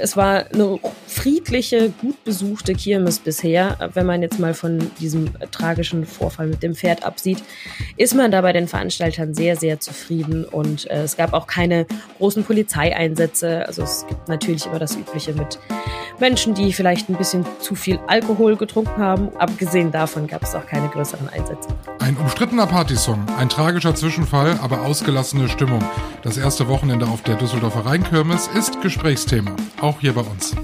es war eine friedliche, gut besuchte Kirmes bisher. Wenn man jetzt mal von diesem tragischen Vorfall mit dem Pferd absieht, ist man da bei den Veranstaltern sehr, sehr zufrieden. Und äh, es gab auch keine großen Polizeieinsätze. Also es gibt natürlich immer das Übliche mit Menschen, die vielleicht ein bisschen zu viel Alkohol getrunken haben. Abgesehen davon gab es auch keine größeren Einsätze. Ein umstrittener Partysong, ein tragischer Zwischenfall, aber ausgelassene Stimmung. Das erste Wochenende auf der Düsseldorfer Rheinkirmes ist Gesprächsthema, auch hier bei uns.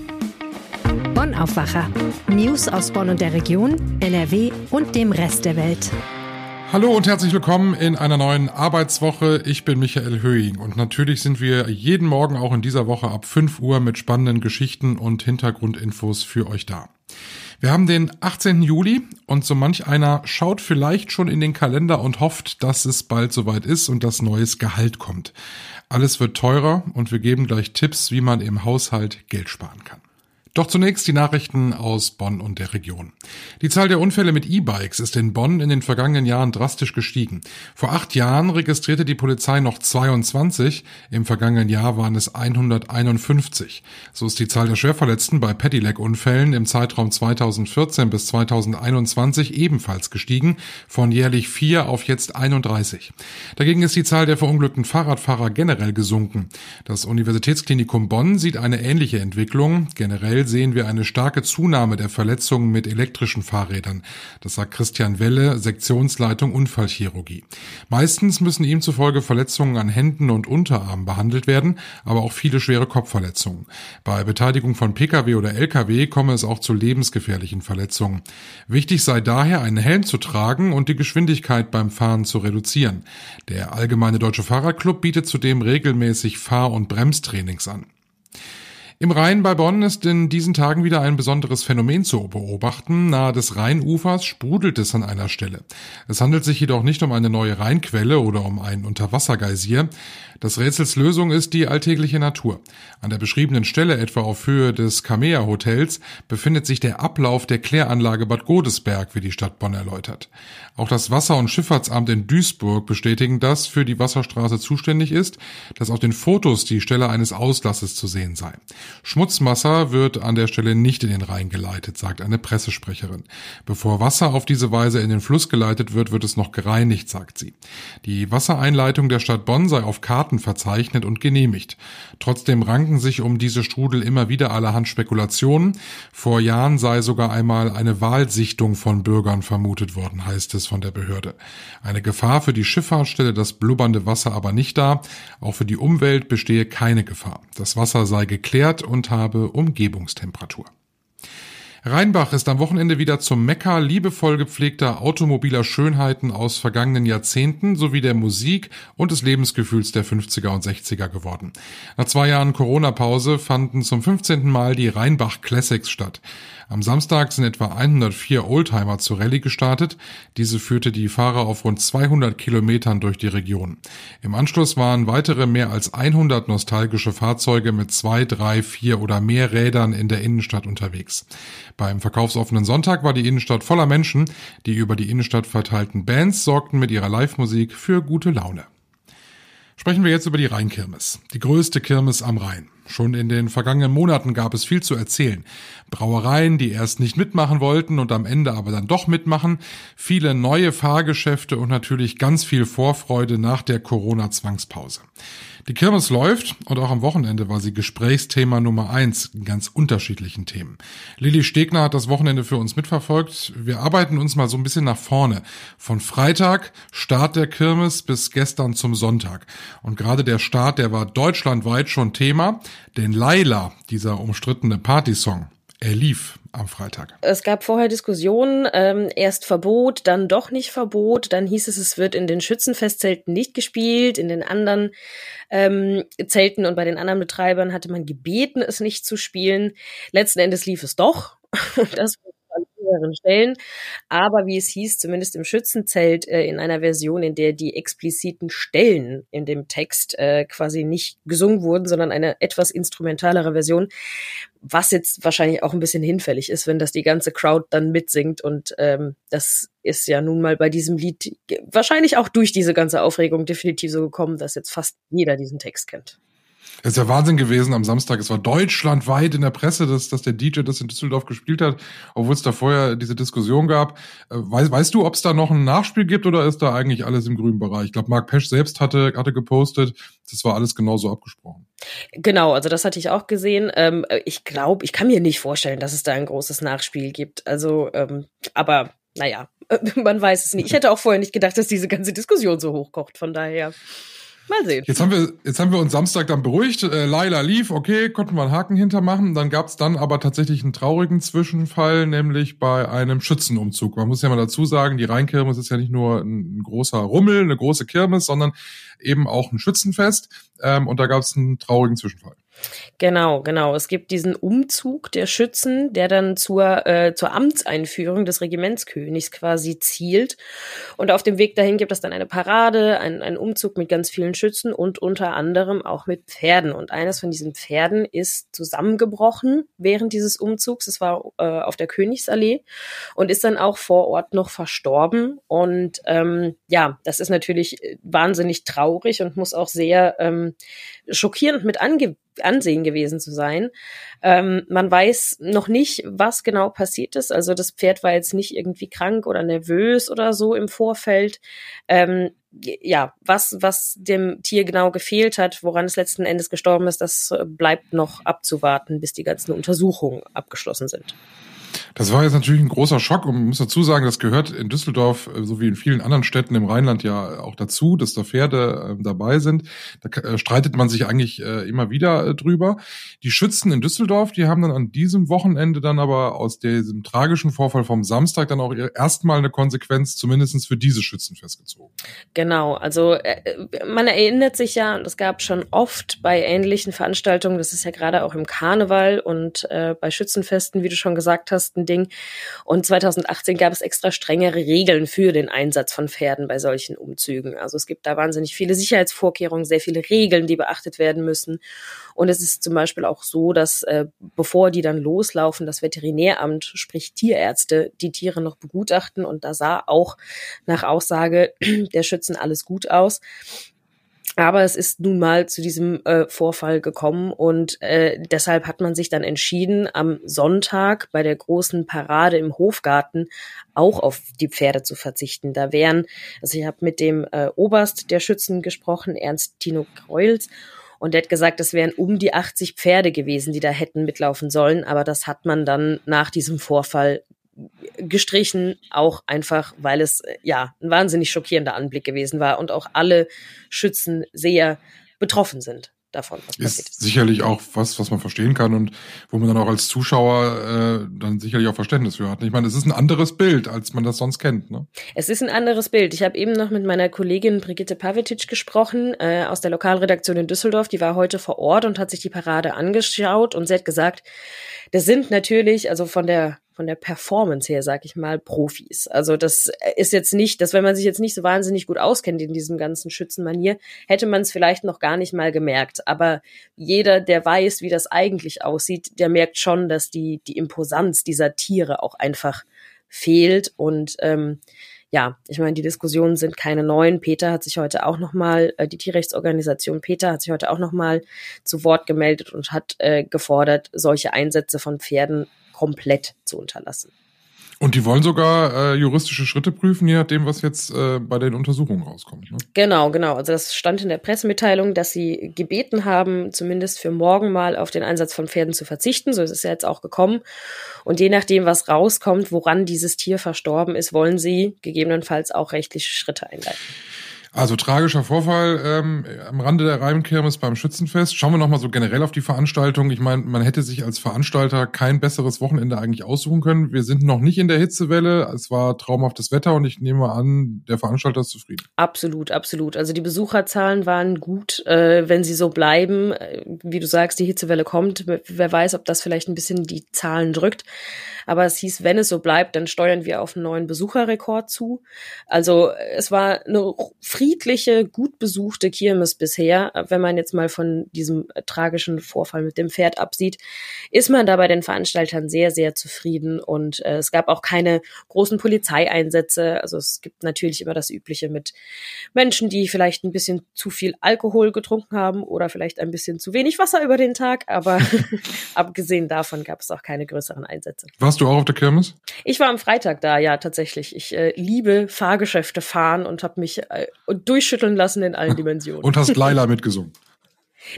Bonn Aufwacher. News aus Bonn und der Region, NRW und dem Rest der Welt. Hallo und herzlich willkommen in einer neuen Arbeitswoche. Ich bin Michael Höhing und natürlich sind wir jeden Morgen auch in dieser Woche ab 5 Uhr mit spannenden Geschichten und Hintergrundinfos für euch da. Wir haben den 18. Juli und so manch einer schaut vielleicht schon in den Kalender und hofft, dass es bald soweit ist und das neues Gehalt kommt. Alles wird teurer und wir geben gleich Tipps, wie man im Haushalt Geld sparen kann. Doch zunächst die Nachrichten aus Bonn und der Region. Die Zahl der Unfälle mit E-Bikes ist in Bonn in den vergangenen Jahren drastisch gestiegen. Vor acht Jahren registrierte die Polizei noch 22, im vergangenen Jahr waren es 151. So ist die Zahl der Schwerverletzten bei Pedelec-Unfällen im Zeitraum 2014 bis 2021 ebenfalls gestiegen, von jährlich vier auf jetzt 31. Dagegen ist die Zahl der verunglückten Fahrradfahrer generell gesunken. Das Universitätsklinikum Bonn sieht eine ähnliche Entwicklung. Generell sehen wir eine starke Zunahme der Verletzungen mit elektrischen Fahrrädern. Das sagt Christian Welle, Sektionsleitung Unfallchirurgie. Meistens müssen ihm zufolge Verletzungen an Händen und Unterarmen behandelt werden, aber auch viele schwere Kopfverletzungen. Bei Beteiligung von Pkw oder Lkw komme es auch zu lebensgefährlichen Verletzungen. Wichtig sei daher, einen Helm zu tragen und die Geschwindigkeit beim Fahren zu reduzieren. Der Allgemeine Deutsche Fahrradclub bietet zudem regelmäßig Fahr- und Bremstrainings an. Im Rhein bei Bonn ist in diesen Tagen wieder ein besonderes Phänomen zu beobachten. Nahe des Rheinufers sprudelt es an einer Stelle. Es handelt sich jedoch nicht um eine neue Rheinquelle oder um ein Unterwassergeysir. Das Rätsels Lösung ist die alltägliche Natur. An der beschriebenen Stelle, etwa auf Höhe des Kamea Hotels, befindet sich der Ablauf der Kläranlage Bad Godesberg, wie die Stadt Bonn erläutert. Auch das Wasser- und Schifffahrtsamt in Duisburg bestätigen, dass für die Wasserstraße zuständig ist, dass auf den Fotos die Stelle eines Auslasses zu sehen sei. Schmutzwasser wird an der Stelle nicht in den Rhein geleitet, sagt eine Pressesprecherin. Bevor Wasser auf diese Weise in den Fluss geleitet wird, wird es noch gereinigt, sagt sie. Die Wassereinleitung der Stadt Bonn sei auf Karten verzeichnet und genehmigt. Trotzdem ranken sich um diese Strudel immer wieder allerhand Spekulationen. Vor Jahren sei sogar einmal eine Wahlsichtung von Bürgern vermutet worden, heißt es von der Behörde. Eine Gefahr für die Schifffahrt stelle das blubbernde Wasser aber nicht dar. Auch für die Umwelt bestehe keine Gefahr. Das Wasser sei geklärt und habe Umgebungstemperatur. Rheinbach ist am Wochenende wieder zum Mekka liebevoll gepflegter automobiler Schönheiten aus vergangenen Jahrzehnten sowie der Musik und des Lebensgefühls der 50er und 60er geworden. Nach zwei Jahren Corona-Pause fanden zum 15. Mal die Rheinbach Classics statt. Am Samstag sind etwa 104 Oldtimer zur Rallye gestartet. Diese führte die Fahrer auf rund 200 Kilometern durch die Region. Im Anschluss waren weitere mehr als 100 nostalgische Fahrzeuge mit zwei, drei, vier oder mehr Rädern in der Innenstadt unterwegs. Beim verkaufsoffenen Sonntag war die Innenstadt voller Menschen. Die über die Innenstadt verteilten Bands sorgten mit ihrer Live-Musik für gute Laune. Sprechen wir jetzt über die Rheinkirmes, die größte Kirmes am Rhein. Schon in den vergangenen Monaten gab es viel zu erzählen. Brauereien, die erst nicht mitmachen wollten und am Ende aber dann doch mitmachen, viele neue Fahrgeschäfte und natürlich ganz viel Vorfreude nach der Corona-Zwangspause. Die Kirmes läuft und auch am Wochenende war sie Gesprächsthema Nummer eins in ganz unterschiedlichen Themen. Lilly Stegner hat das Wochenende für uns mitverfolgt. Wir arbeiten uns mal so ein bisschen nach vorne. Von Freitag, Start der Kirmes, bis gestern zum Sonntag. Und gerade der Start, der war deutschlandweit schon Thema, denn Laila, dieser umstrittene Partysong, er lief am Freitag. Es gab vorher Diskussionen, ähm, erst Verbot, dann doch nicht Verbot, dann hieß es, es wird in den Schützenfestzelten nicht gespielt, in den anderen ähm, Zelten und bei den anderen Betreibern hatte man gebeten, es nicht zu spielen. Letzten Endes lief es doch. das an mehreren Stellen. Aber wie es hieß, zumindest im Schützenzelt, äh, in einer Version, in der die expliziten Stellen in dem Text äh, quasi nicht gesungen wurden, sondern eine etwas instrumentalere Version, was jetzt wahrscheinlich auch ein bisschen hinfällig ist, wenn das die ganze Crowd dann mitsingt. Und ähm, das ist ja nun mal bei diesem Lied wahrscheinlich auch durch diese ganze Aufregung definitiv so gekommen, dass jetzt fast jeder diesen Text kennt. Es ist ja Wahnsinn gewesen am Samstag. Es war deutschlandweit in der Presse, dass, dass der DJ das in Düsseldorf gespielt hat, obwohl es da vorher diese Diskussion gab. Äh, weißt, weißt du, ob es da noch ein Nachspiel gibt oder ist da eigentlich alles im grünen Bereich? Ich glaube, Marc Pesch selbst hatte, hatte gepostet, das war alles genauso abgesprochen. Genau, also das hatte ich auch gesehen. Ähm, ich glaube, ich kann mir nicht vorstellen, dass es da ein großes Nachspiel gibt. Also, ähm, aber naja, man weiß es nicht. Ich hätte auch vorher nicht gedacht, dass diese ganze Diskussion so hochkocht, von daher. Mal sehen. Jetzt haben wir, jetzt haben wir uns Samstag dann beruhigt. Äh, Laila lief, okay, konnten wir einen Haken hintermachen. Dann gab es dann aber tatsächlich einen traurigen Zwischenfall, nämlich bei einem Schützenumzug. Man muss ja mal dazu sagen, die Rheinkirmes ist ja nicht nur ein, großer Rummel, eine große Kirmes, sondern eben auch ein Schützenfest. Ähm, und da gab es einen traurigen Zwischenfall. Genau, genau. Es gibt diesen Umzug der Schützen, der dann zur, äh, zur Amtseinführung des Regimentskönigs quasi zielt. Und auf dem Weg dahin gibt es dann eine Parade, einen, einen Umzug mit ganz vielen Schützen und unter anderem auch mit Pferden. Und eines von diesen Pferden ist zusammengebrochen während dieses Umzugs. Es war äh, auf der Königsallee und ist dann auch vor Ort noch verstorben. Und ähm, ja, das ist natürlich wahnsinnig traurig und muss auch sehr ähm, schockierend mit ange ansehen gewesen zu sein. Ähm, man weiß noch nicht, was genau passiert ist. Also das Pferd war jetzt nicht irgendwie krank oder nervös oder so im Vorfeld. Ähm, ja, was, was dem Tier genau gefehlt hat, woran es letzten Endes gestorben ist, das bleibt noch abzuwarten, bis die ganzen Untersuchungen abgeschlossen sind. Das war jetzt natürlich ein großer Schock und man muss dazu sagen, das gehört in Düsseldorf äh, so wie in vielen anderen Städten im Rheinland ja auch dazu, dass da Pferde äh, dabei sind. Da äh, streitet man sich eigentlich äh, immer wieder äh, drüber. Die Schützen in Düsseldorf, die haben dann an diesem Wochenende dann aber aus diesem tragischen Vorfall vom Samstag dann auch erstmal eine Konsequenz zumindestens für diese Schützen festgezogen. Genau, also äh, man erinnert sich ja, und es gab schon oft bei ähnlichen Veranstaltungen, das ist ja gerade auch im Karneval und bei Schützenfesten, wie du schon gesagt hast, Ding. Und 2018 gab es extra strengere Regeln für den Einsatz von Pferden bei solchen Umzügen. Also es gibt da wahnsinnig viele Sicherheitsvorkehrungen, sehr viele Regeln, die beachtet werden müssen. Und es ist zum Beispiel auch so, dass äh, bevor die dann loslaufen, das Veterinäramt, sprich Tierärzte, die Tiere noch begutachten. Und da sah auch nach Aussage der Schützen alles gut aus. Aber es ist nun mal zu diesem äh, Vorfall gekommen und äh, deshalb hat man sich dann entschieden, am Sonntag bei der großen Parade im Hofgarten auch auf die Pferde zu verzichten. Da wären, also ich habe mit dem äh, Oberst der Schützen gesprochen, Ernst Tino Kreuz, und der hat gesagt, es wären um die 80 Pferde gewesen, die da hätten mitlaufen sollen. Aber das hat man dann nach diesem Vorfall gestrichen, auch einfach, weil es äh, ja ein wahnsinnig schockierender Anblick gewesen war und auch alle Schützen sehr betroffen sind davon, was ist passiert ist. Sicherlich auch was, was man verstehen kann und wo man dann auch als Zuschauer äh, dann sicherlich auch Verständnis für hat. Ich meine, es ist ein anderes Bild, als man das sonst kennt. Ne? Es ist ein anderes Bild. Ich habe eben noch mit meiner Kollegin Brigitte Pavetic gesprochen äh, aus der Lokalredaktion in Düsseldorf. Die war heute vor Ort und hat sich die Parade angeschaut und sie hat gesagt, das sind natürlich, also von der von der Performance her, sag ich mal, Profis. Also das ist jetzt nicht, dass wenn man sich jetzt nicht so wahnsinnig gut auskennt in diesem ganzen Schützenmanier, hätte man es vielleicht noch gar nicht mal gemerkt. Aber jeder, der weiß, wie das eigentlich aussieht, der merkt schon, dass die, die Imposanz dieser Tiere auch einfach fehlt. Und ähm, ja, ich meine, die Diskussionen sind keine neuen. Peter hat sich heute auch nochmal, äh, die Tierrechtsorganisation Peter hat sich heute auch nochmal zu Wort gemeldet und hat äh, gefordert, solche Einsätze von Pferden komplett zu unterlassen. Und die wollen sogar äh, juristische Schritte prüfen, je nachdem, was jetzt äh, bei den Untersuchungen rauskommt. Ne? Genau, genau. Also das stand in der Pressemitteilung, dass sie gebeten haben, zumindest für morgen mal auf den Einsatz von Pferden zu verzichten. So ist es ja jetzt auch gekommen. Und je nachdem, was rauskommt, woran dieses Tier verstorben ist, wollen sie gegebenenfalls auch rechtliche Schritte einleiten. Also tragischer Vorfall ähm, am Rande der Reimkirmes beim Schützenfest. Schauen wir nochmal so generell auf die Veranstaltung. Ich meine, man hätte sich als Veranstalter kein besseres Wochenende eigentlich aussuchen können. Wir sind noch nicht in der Hitzewelle. Es war traumhaftes Wetter und ich nehme an, der Veranstalter ist zufrieden. Absolut, absolut. Also die Besucherzahlen waren gut, äh, wenn sie so bleiben. Äh, wie du sagst, die Hitzewelle kommt. Wer weiß, ob das vielleicht ein bisschen die Zahlen drückt. Aber es hieß, wenn es so bleibt, dann steuern wir auf einen neuen Besucherrekord zu. Also es war eine friedliche, gut besuchte Kirmes bisher. Wenn man jetzt mal von diesem äh, tragischen Vorfall mit dem Pferd absieht, ist man da bei den Veranstaltern sehr, sehr zufrieden. Und äh, es gab auch keine großen Polizeieinsätze. Also es gibt natürlich immer das Übliche mit Menschen, die vielleicht ein bisschen zu viel Alkohol getrunken haben oder vielleicht ein bisschen zu wenig Wasser über den Tag. Aber abgesehen davon gab es auch keine größeren Einsätze. Warst du auch auf der Kirmes? Ich war am Freitag da, ja, tatsächlich. Ich äh, liebe Fahrgeschäfte fahren und habe mich äh, durchschütteln lassen in allen Dimensionen. und hast Laila mitgesungen.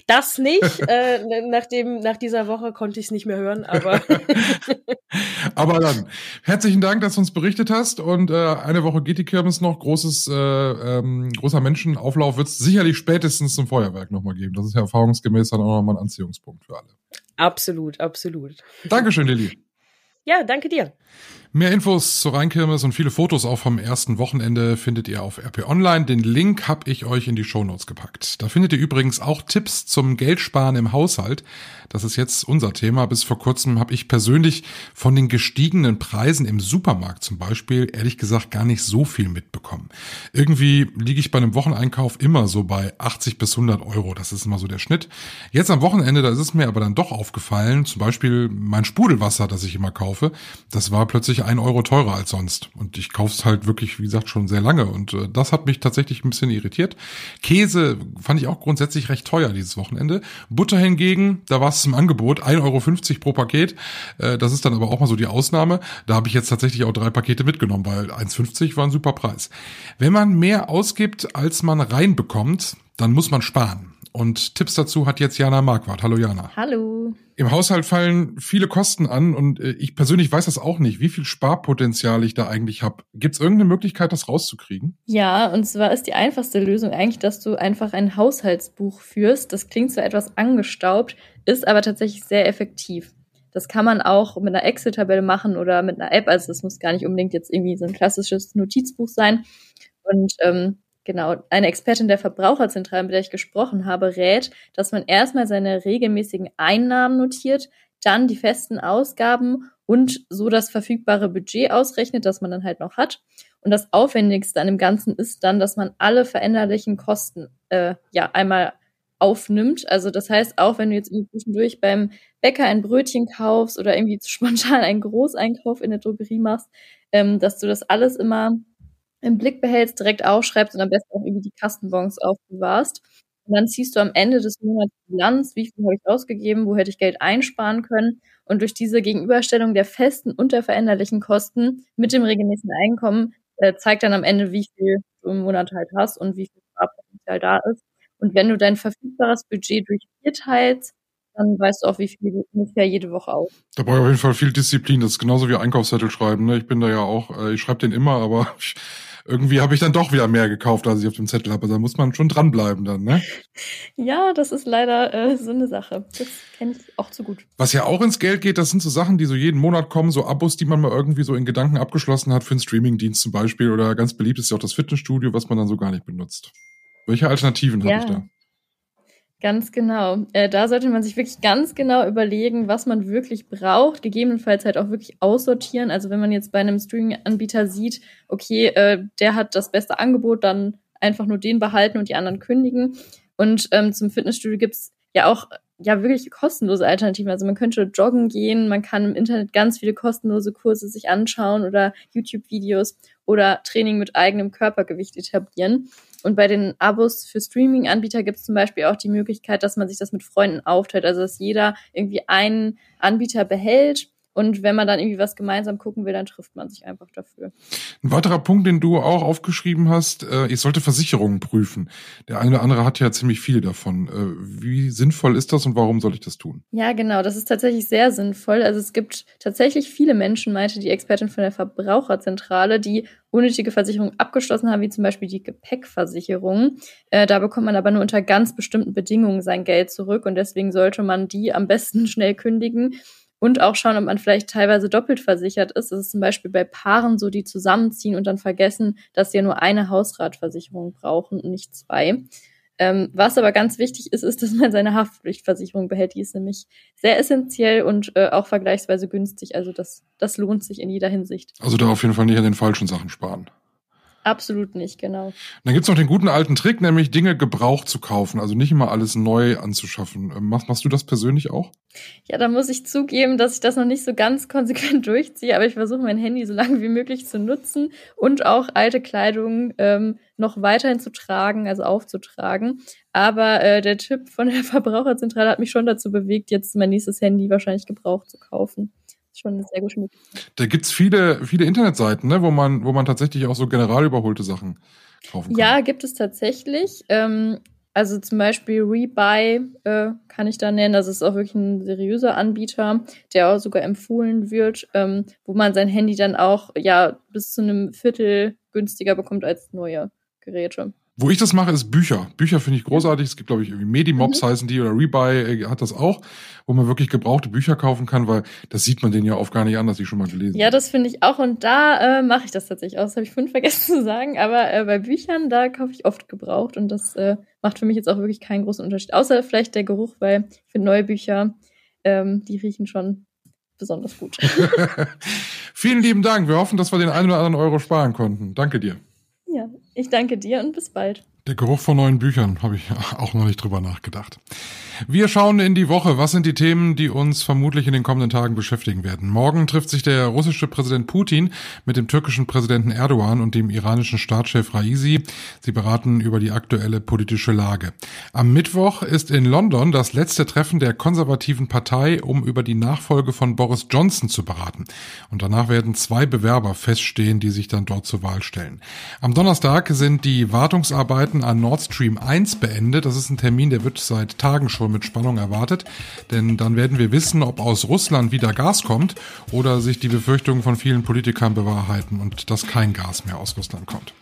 Das nicht. äh, nachdem, nach dieser Woche konnte ich es nicht mehr hören, aber. aber dann, herzlichen Dank, dass du uns berichtet hast. Und äh, eine Woche geht die Kirmes noch. Großes, äh, ähm, großer Menschenauflauf wird es sicherlich spätestens zum Feuerwerk nochmal geben. Das ist ja erfahrungsgemäß dann auch nochmal ein Anziehungspunkt für alle. Absolut, absolut. Dankeschön, Lilly. Ja, danke dir. Mehr Infos zur Rheinkirmes und viele Fotos auch vom ersten Wochenende findet ihr auf RP Online. Den Link habe ich euch in die Shownotes gepackt. Da findet ihr übrigens auch Tipps zum Geldsparen im Haushalt. Das ist jetzt unser Thema. Bis vor kurzem habe ich persönlich von den gestiegenen Preisen im Supermarkt zum Beispiel ehrlich gesagt gar nicht so viel mitbekommen. Irgendwie liege ich bei einem Wocheneinkauf immer so bei 80 bis 100 Euro. Das ist immer so der Schnitt. Jetzt am Wochenende, da ist es mir aber dann doch aufgefallen, zum Beispiel mein Sprudelwasser, das ich immer kaufe, das war plötzlich ein Euro teurer als sonst. Und ich kaufe es halt wirklich, wie gesagt, schon sehr lange. Und äh, das hat mich tatsächlich ein bisschen irritiert. Käse fand ich auch grundsätzlich recht teuer dieses Wochenende. Butter hingegen, da war es im Angebot, 1,50 Euro pro Paket. Äh, das ist dann aber auch mal so die Ausnahme. Da habe ich jetzt tatsächlich auch drei Pakete mitgenommen, weil 1,50 war ein super Preis. Wenn man mehr ausgibt, als man reinbekommt, dann muss man sparen. Und Tipps dazu hat jetzt Jana Marquardt. Hallo Jana. Hallo. Im Haushalt fallen viele Kosten an und äh, ich persönlich weiß das auch nicht, wie viel Sparpotenzial ich da eigentlich habe. Gibt es irgendeine Möglichkeit, das rauszukriegen? Ja, und zwar ist die einfachste Lösung eigentlich, dass du einfach ein Haushaltsbuch führst. Das klingt so etwas angestaubt, ist aber tatsächlich sehr effektiv. Das kann man auch mit einer Excel-Tabelle machen oder mit einer App. Also es muss gar nicht unbedingt jetzt irgendwie so ein klassisches Notizbuch sein. Und ähm, Genau, eine Expertin der Verbraucherzentrale, mit der ich gesprochen habe, rät, dass man erstmal seine regelmäßigen Einnahmen notiert, dann die festen Ausgaben und so das verfügbare Budget ausrechnet, das man dann halt noch hat. Und das Aufwendigste an dem Ganzen ist dann, dass man alle veränderlichen Kosten äh, ja einmal aufnimmt. Also das heißt, auch wenn du jetzt zwischendurch beim Bäcker ein Brötchen kaufst oder irgendwie spontan einen Großeinkauf in der Drogerie machst, ähm, dass du das alles immer im Blick behältst, direkt aufschreibst und am besten auch irgendwie die Kassenbons aufbewahrst. Und dann ziehst du am Ende des Monats Bilanz, wie viel habe ich ausgegeben, wo hätte ich Geld einsparen können. Und durch diese Gegenüberstellung der festen und der veränderlichen Kosten mit dem regelmäßigen Einkommen äh, zeigt dann am Ende, wie viel du im Monat halt hast und wie viel Sparpotenzial da ist. Und wenn du dein verfügbares Budget durch vier teilst, dann weißt du auch, wie viel du ungefähr jede Woche aus. Da brauche ich auf jeden Fall viel Disziplin. Das ist genauso wie Einkaufszettel schreiben. Ne? Ich bin da ja auch, äh, ich schreibe den immer, aber ich irgendwie habe ich dann doch wieder mehr gekauft, als ich auf dem Zettel habe. Da muss man schon dranbleiben dann, ne? Ja, das ist leider äh, so eine Sache. Das kenne ich auch zu gut. Was ja auch ins Geld geht, das sind so Sachen, die so jeden Monat kommen, so Abos, die man mal irgendwie so in Gedanken abgeschlossen hat für einen Streamingdienst zum Beispiel. Oder ganz beliebt ist ja auch das Fitnessstudio, was man dann so gar nicht benutzt. Welche Alternativen ja. habe ich da? Ganz genau. Äh, da sollte man sich wirklich ganz genau überlegen, was man wirklich braucht, gegebenenfalls halt auch wirklich aussortieren. Also wenn man jetzt bei einem Streaming-Anbieter sieht, okay, äh, der hat das beste Angebot, dann einfach nur den behalten und die anderen kündigen. Und ähm, zum Fitnessstudio gibt's ja auch ja wirklich kostenlose Alternativen. Also man könnte joggen gehen, man kann im Internet ganz viele kostenlose Kurse sich anschauen oder YouTube-Videos oder Training mit eigenem Körpergewicht etablieren. Und bei den Abos für Streaming-Anbieter gibt es zum Beispiel auch die Möglichkeit, dass man sich das mit Freunden aufteilt. Also dass jeder irgendwie einen Anbieter behält und wenn man dann irgendwie was gemeinsam gucken will, dann trifft man sich einfach dafür. Ein weiterer Punkt, den du auch aufgeschrieben hast, äh, ich sollte Versicherungen prüfen. Der eine oder andere hat ja ziemlich viele davon. Äh, wie sinnvoll ist das und warum soll ich das tun? Ja, genau, das ist tatsächlich sehr sinnvoll. Also es gibt tatsächlich viele Menschen, meinte die Expertin von der Verbraucherzentrale, die unnötige Versicherungen abgeschlossen haben, wie zum Beispiel die Gepäckversicherung. Äh, da bekommt man aber nur unter ganz bestimmten Bedingungen sein Geld zurück und deswegen sollte man die am besten schnell kündigen und auch schauen, ob man vielleicht teilweise doppelt versichert ist. Das ist zum Beispiel bei Paaren so, die zusammenziehen und dann vergessen, dass sie ja nur eine Hausratversicherung brauchen und nicht zwei. Ähm, was aber ganz wichtig ist, ist, dass man seine Haftpflichtversicherung behält. Die ist nämlich sehr essentiell und äh, auch vergleichsweise günstig. Also das, das lohnt sich in jeder Hinsicht. Also da auf jeden Fall nicht an den falschen Sachen sparen. Absolut nicht, genau. Dann gibt's noch den guten alten Trick, nämlich Dinge gebraucht zu kaufen, also nicht immer alles neu anzuschaffen. Ähm, machst, machst du das persönlich auch? Ja, da muss ich zugeben, dass ich das noch nicht so ganz konsequent durchziehe, aber ich versuche mein Handy so lange wie möglich zu nutzen und auch alte Kleidung ähm, noch weiterhin zu tragen, also aufzutragen. Aber äh, der Tipp von der Verbraucherzentrale hat mich schon dazu bewegt, jetzt mein nächstes Handy wahrscheinlich gebraucht zu kaufen schon eine sehr gute Möglichkeit. Da gibt's viele, viele Internetseiten, ne, wo man, wo man tatsächlich auch so general überholte Sachen kaufen kann. Ja, gibt es tatsächlich. Ähm, also zum Beispiel Rebuy äh, kann ich da nennen. Das ist auch wirklich ein seriöser Anbieter, der auch sogar empfohlen wird, ähm, wo man sein Handy dann auch ja bis zu einem Viertel günstiger bekommt als neue Geräte. Wo ich das mache, ist Bücher. Bücher finde ich großartig. Es gibt, glaube ich, irgendwie Medimobs mhm. heißen die oder Rebuy äh, hat das auch, wo man wirklich gebrauchte Bücher kaufen kann, weil das sieht man denen ja oft gar nicht an, dass sie schon mal gelesen Ja, das finde ich auch. Und da äh, mache ich das tatsächlich auch. Das habe ich vorhin vergessen zu sagen. Aber äh, bei Büchern, da kaufe ich oft gebraucht. Und das äh, macht für mich jetzt auch wirklich keinen großen Unterschied. Außer vielleicht der Geruch, weil finde neue Bücher, ähm, die riechen schon besonders gut. Vielen lieben Dank. Wir hoffen, dass wir den einen oder anderen Euro sparen konnten. Danke dir. Ich danke dir und bis bald. Der Geruch von neuen Büchern habe ich auch noch nicht drüber nachgedacht. Wir schauen in die Woche. Was sind die Themen, die uns vermutlich in den kommenden Tagen beschäftigen werden? Morgen trifft sich der russische Präsident Putin mit dem türkischen Präsidenten Erdogan und dem iranischen Staatschef Raisi. Sie beraten über die aktuelle politische Lage. Am Mittwoch ist in London das letzte Treffen der konservativen Partei, um über die Nachfolge von Boris Johnson zu beraten. Und danach werden zwei Bewerber feststehen, die sich dann dort zur Wahl stellen. Am Donnerstag sind die Wartungsarbeiten an Nord Stream 1 beendet. Das ist ein Termin, der wird seit Tagen schon mit Spannung erwartet, denn dann werden wir wissen, ob aus Russland wieder Gas kommt oder sich die Befürchtungen von vielen Politikern bewahrheiten und dass kein Gas mehr aus Russland kommt.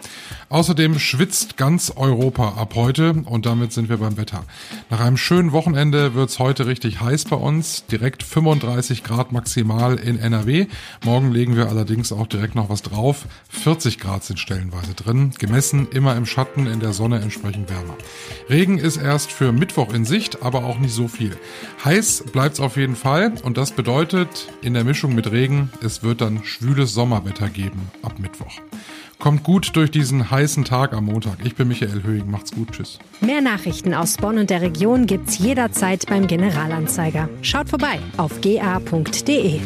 Außerdem schwitzt ganz Europa ab heute und damit sind wir beim Wetter. Nach einem schönen Wochenende wird es heute richtig heiß bei uns, direkt 35 Grad maximal in NRW. Morgen legen wir allerdings auch direkt noch was drauf. 40 Grad sind stellenweise drin, gemessen immer im Schatten, in der Sonne entsprechend wärmer. Regen ist erst für Mittwoch in Sicht, aber aber auch nicht so viel. Heiß bleibt es auf jeden Fall und das bedeutet in der Mischung mit Regen, es wird dann schwüles Sommerwetter geben ab Mittwoch. Kommt gut durch diesen heißen Tag am Montag. Ich bin Michael Höhing. Macht's gut. Tschüss. Mehr Nachrichten aus Bonn und der Region gibt's jederzeit beim Generalanzeiger. Schaut vorbei auf ga.de.